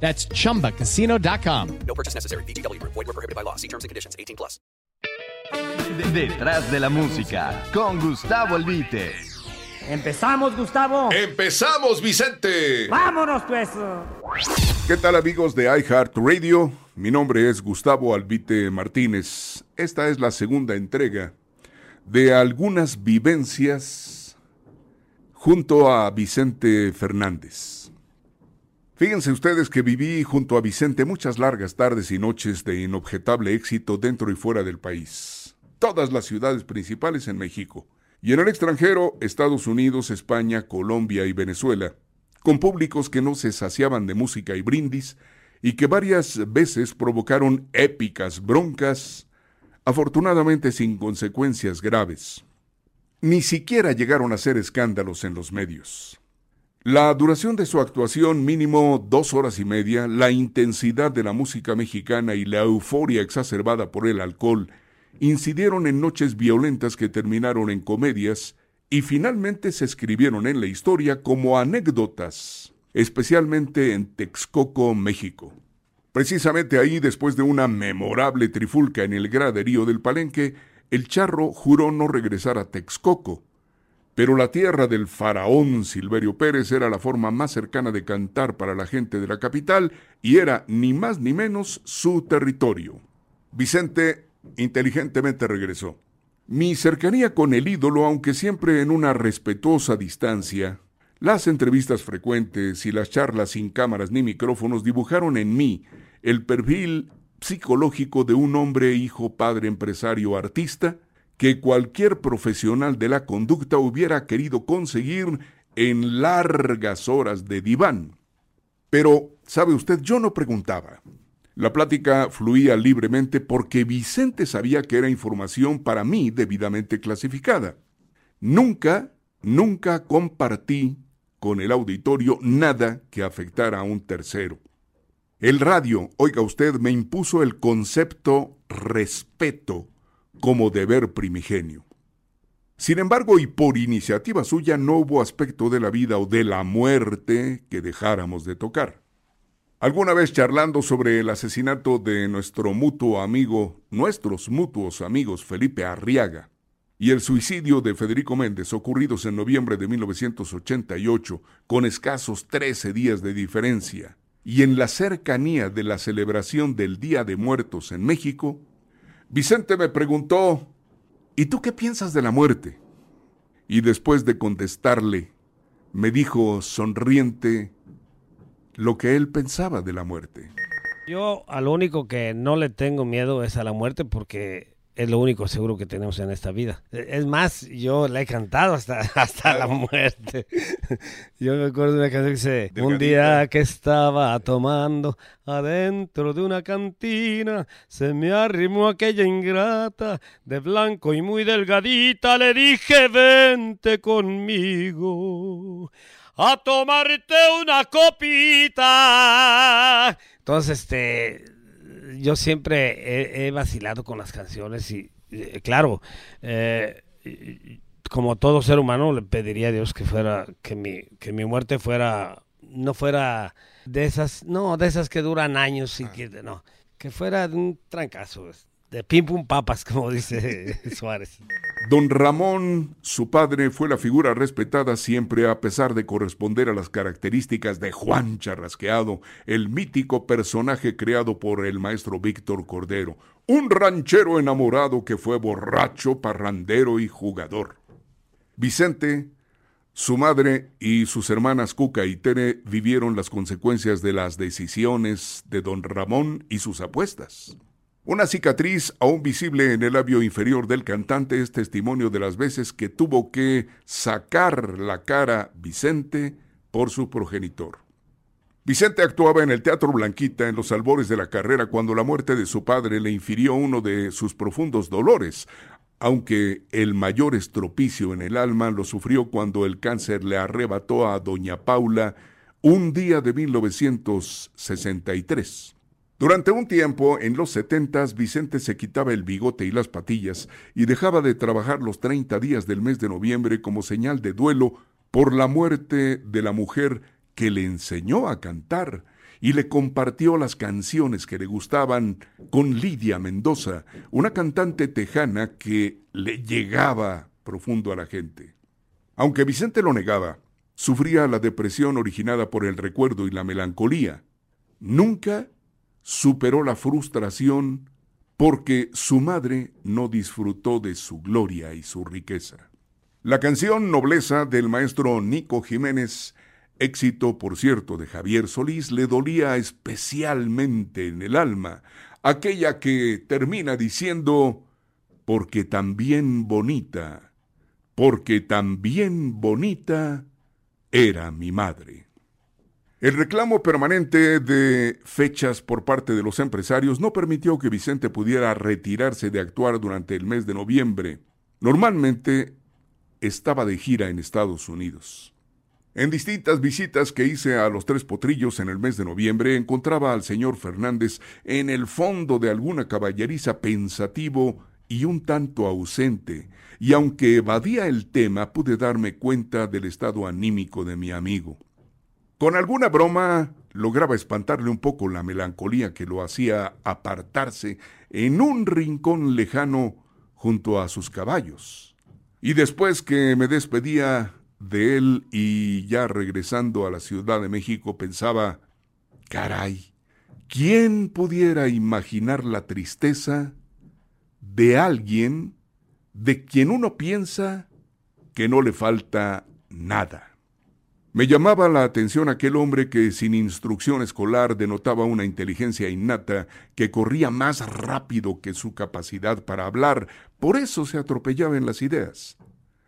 That's chumbacasino.com. No purchase necessary. BGW. Void were prohibited by law. See terms and conditions. 18 plus. Detrás de la música, con Gustavo Albite. Empezamos, Gustavo. ¡Empezamos, Vicente! Vámonos, pues. ¿Qué tal, amigos de iHeartRadio? Mi nombre es Gustavo Albite Martínez. Esta es la segunda entrega de algunas vivencias junto a Vicente Fernández. Fíjense ustedes que viví junto a Vicente muchas largas tardes y noches de inobjetable éxito dentro y fuera del país. Todas las ciudades principales en México. Y en el extranjero, Estados Unidos, España, Colombia y Venezuela, con públicos que no se saciaban de música y brindis y que varias veces provocaron épicas broncas, afortunadamente sin consecuencias graves. Ni siquiera llegaron a ser escándalos en los medios. La duración de su actuación, mínimo dos horas y media, la intensidad de la música mexicana y la euforia exacerbada por el alcohol, incidieron en noches violentas que terminaron en comedias y finalmente se escribieron en la historia como anécdotas, especialmente en Texcoco, México. Precisamente ahí, después de una memorable trifulca en el graderío del Palenque, el charro juró no regresar a Texcoco, pero la tierra del faraón Silverio Pérez era la forma más cercana de cantar para la gente de la capital y era ni más ni menos su territorio. Vicente inteligentemente regresó. Mi cercanía con el ídolo, aunque siempre en una respetuosa distancia, las entrevistas frecuentes y las charlas sin cámaras ni micrófonos dibujaron en mí el perfil psicológico de un hombre, hijo, padre, empresario, artista, que cualquier profesional de la conducta hubiera querido conseguir en largas horas de diván. Pero, ¿sabe usted? Yo no preguntaba. La plática fluía libremente porque Vicente sabía que era información para mí debidamente clasificada. Nunca, nunca compartí con el auditorio nada que afectara a un tercero. El radio, oiga usted, me impuso el concepto respeto como deber primigenio. Sin embargo, y por iniciativa suya, no hubo aspecto de la vida o de la muerte que dejáramos de tocar. Alguna vez charlando sobre el asesinato de nuestro mutuo amigo, nuestros mutuos amigos Felipe Arriaga, y el suicidio de Federico Méndez ocurridos en noviembre de 1988, con escasos 13 días de diferencia, y en la cercanía de la celebración del Día de Muertos en México, Vicente me preguntó, ¿y tú qué piensas de la muerte? Y después de contestarle, me dijo sonriente lo que él pensaba de la muerte. Yo al único que no le tengo miedo es a la muerte porque es lo único seguro que tenemos en esta vida. Es más, yo la he cantado hasta, hasta la muerte. Yo me acuerdo de una canción que dice, un día que estaba tomando adentro de una cantina, se me arrimó aquella ingrata de blanco y muy delgadita, le dije, vente conmigo a tomarte una copita. Entonces, este yo siempre he, vacilado con las canciones y, eh, claro, eh, como todo ser humano le pediría a Dios que fuera, que mi, que mi muerte fuera, no fuera de esas, no, de esas que duran años y ah. que, no, que fuera de un trancazo, pim pum papas, como dice Suárez. Don Ramón, su padre, fue la figura respetada siempre a pesar de corresponder a las características de Juan Charrasqueado, el mítico personaje creado por el maestro Víctor Cordero, un ranchero enamorado que fue borracho, parrandero y jugador. Vicente, su madre y sus hermanas Cuca y Tere vivieron las consecuencias de las decisiones de don Ramón y sus apuestas. Una cicatriz aún visible en el labio inferior del cantante es testimonio de las veces que tuvo que sacar la cara Vicente por su progenitor. Vicente actuaba en el Teatro Blanquita en los albores de la carrera cuando la muerte de su padre le infirió uno de sus profundos dolores, aunque el mayor estropicio en el alma lo sufrió cuando el cáncer le arrebató a doña Paula un día de 1963. Durante un tiempo, en los setentas, Vicente se quitaba el bigote y las patillas y dejaba de trabajar los 30 días del mes de noviembre como señal de duelo por la muerte de la mujer que le enseñó a cantar y le compartió las canciones que le gustaban con Lidia Mendoza, una cantante tejana que le llegaba profundo a la gente. Aunque Vicente lo negaba, sufría la depresión originada por el recuerdo y la melancolía. Nunca superó la frustración porque su madre no disfrutó de su gloria y su riqueza. La canción Nobleza del maestro Nico Jiménez éxito, por cierto, de Javier Solís, le dolía especialmente en el alma, aquella que termina diciendo, porque también bonita, porque también bonita era mi madre. El reclamo permanente de fechas por parte de los empresarios no permitió que Vicente pudiera retirarse de actuar durante el mes de noviembre. Normalmente estaba de gira en Estados Unidos. En distintas visitas que hice a los Tres Potrillos en el mes de noviembre, encontraba al señor Fernández en el fondo de alguna caballeriza pensativo y un tanto ausente, y aunque evadía el tema, pude darme cuenta del estado anímico de mi amigo. Con alguna broma lograba espantarle un poco la melancolía que lo hacía apartarse en un rincón lejano junto a sus caballos. Y después que me despedía, de él y ya regresando a la Ciudad de México pensaba, caray, ¿quién pudiera imaginar la tristeza de alguien de quien uno piensa que no le falta nada? Me llamaba la atención aquel hombre que sin instrucción escolar denotaba una inteligencia innata que corría más rápido que su capacidad para hablar, por eso se atropellaba en las ideas.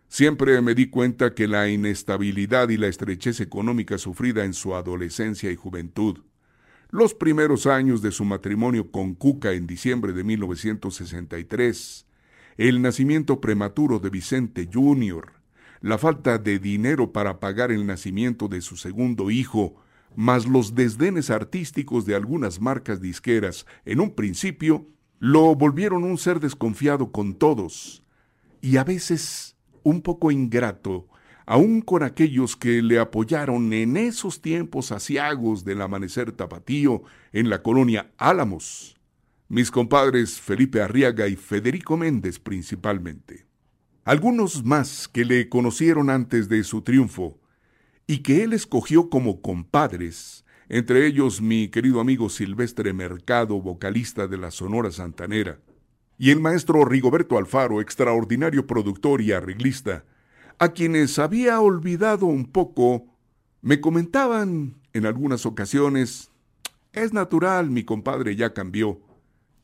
Siempre me di cuenta que la inestabilidad y la estrechez económica sufrida en su adolescencia y juventud, los primeros años de su matrimonio con Cuca en diciembre de 1963, el nacimiento prematuro de Vicente Jr., la falta de dinero para pagar el nacimiento de su segundo hijo, más los desdenes artísticos de algunas marcas disqueras, en un principio, lo volvieron un ser desconfiado con todos, y a veces un poco ingrato, aun con aquellos que le apoyaron en esos tiempos asiagos del amanecer tapatío en la colonia Álamos, mis compadres Felipe Arriaga y Federico Méndez principalmente. Algunos más que le conocieron antes de su triunfo y que él escogió como compadres, entre ellos mi querido amigo Silvestre Mercado, vocalista de la Sonora Santanera, y el maestro Rigoberto Alfaro, extraordinario productor y arreglista, a quienes había olvidado un poco, me comentaban en algunas ocasiones, es natural, mi compadre ya cambió,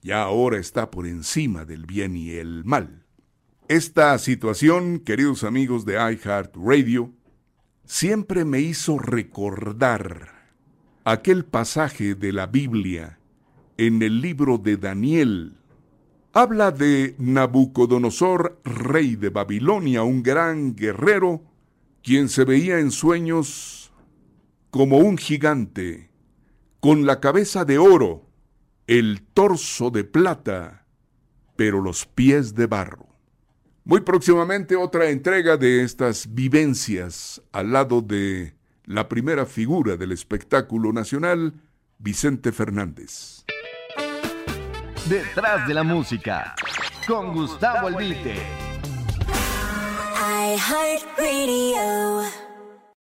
ya ahora está por encima del bien y el mal. Esta situación, queridos amigos de iHeart Radio, siempre me hizo recordar aquel pasaje de la Biblia en el libro de Daniel, habla de Nabucodonosor, rey de Babilonia, un gran guerrero, quien se veía en sueños como un gigante, con la cabeza de oro, el torso de plata, pero los pies de barro. Muy próximamente otra entrega de estas vivencias al lado de la primera figura del espectáculo nacional, Vicente Fernández. Detrás de la música, con Gustavo Albite. I heart radio.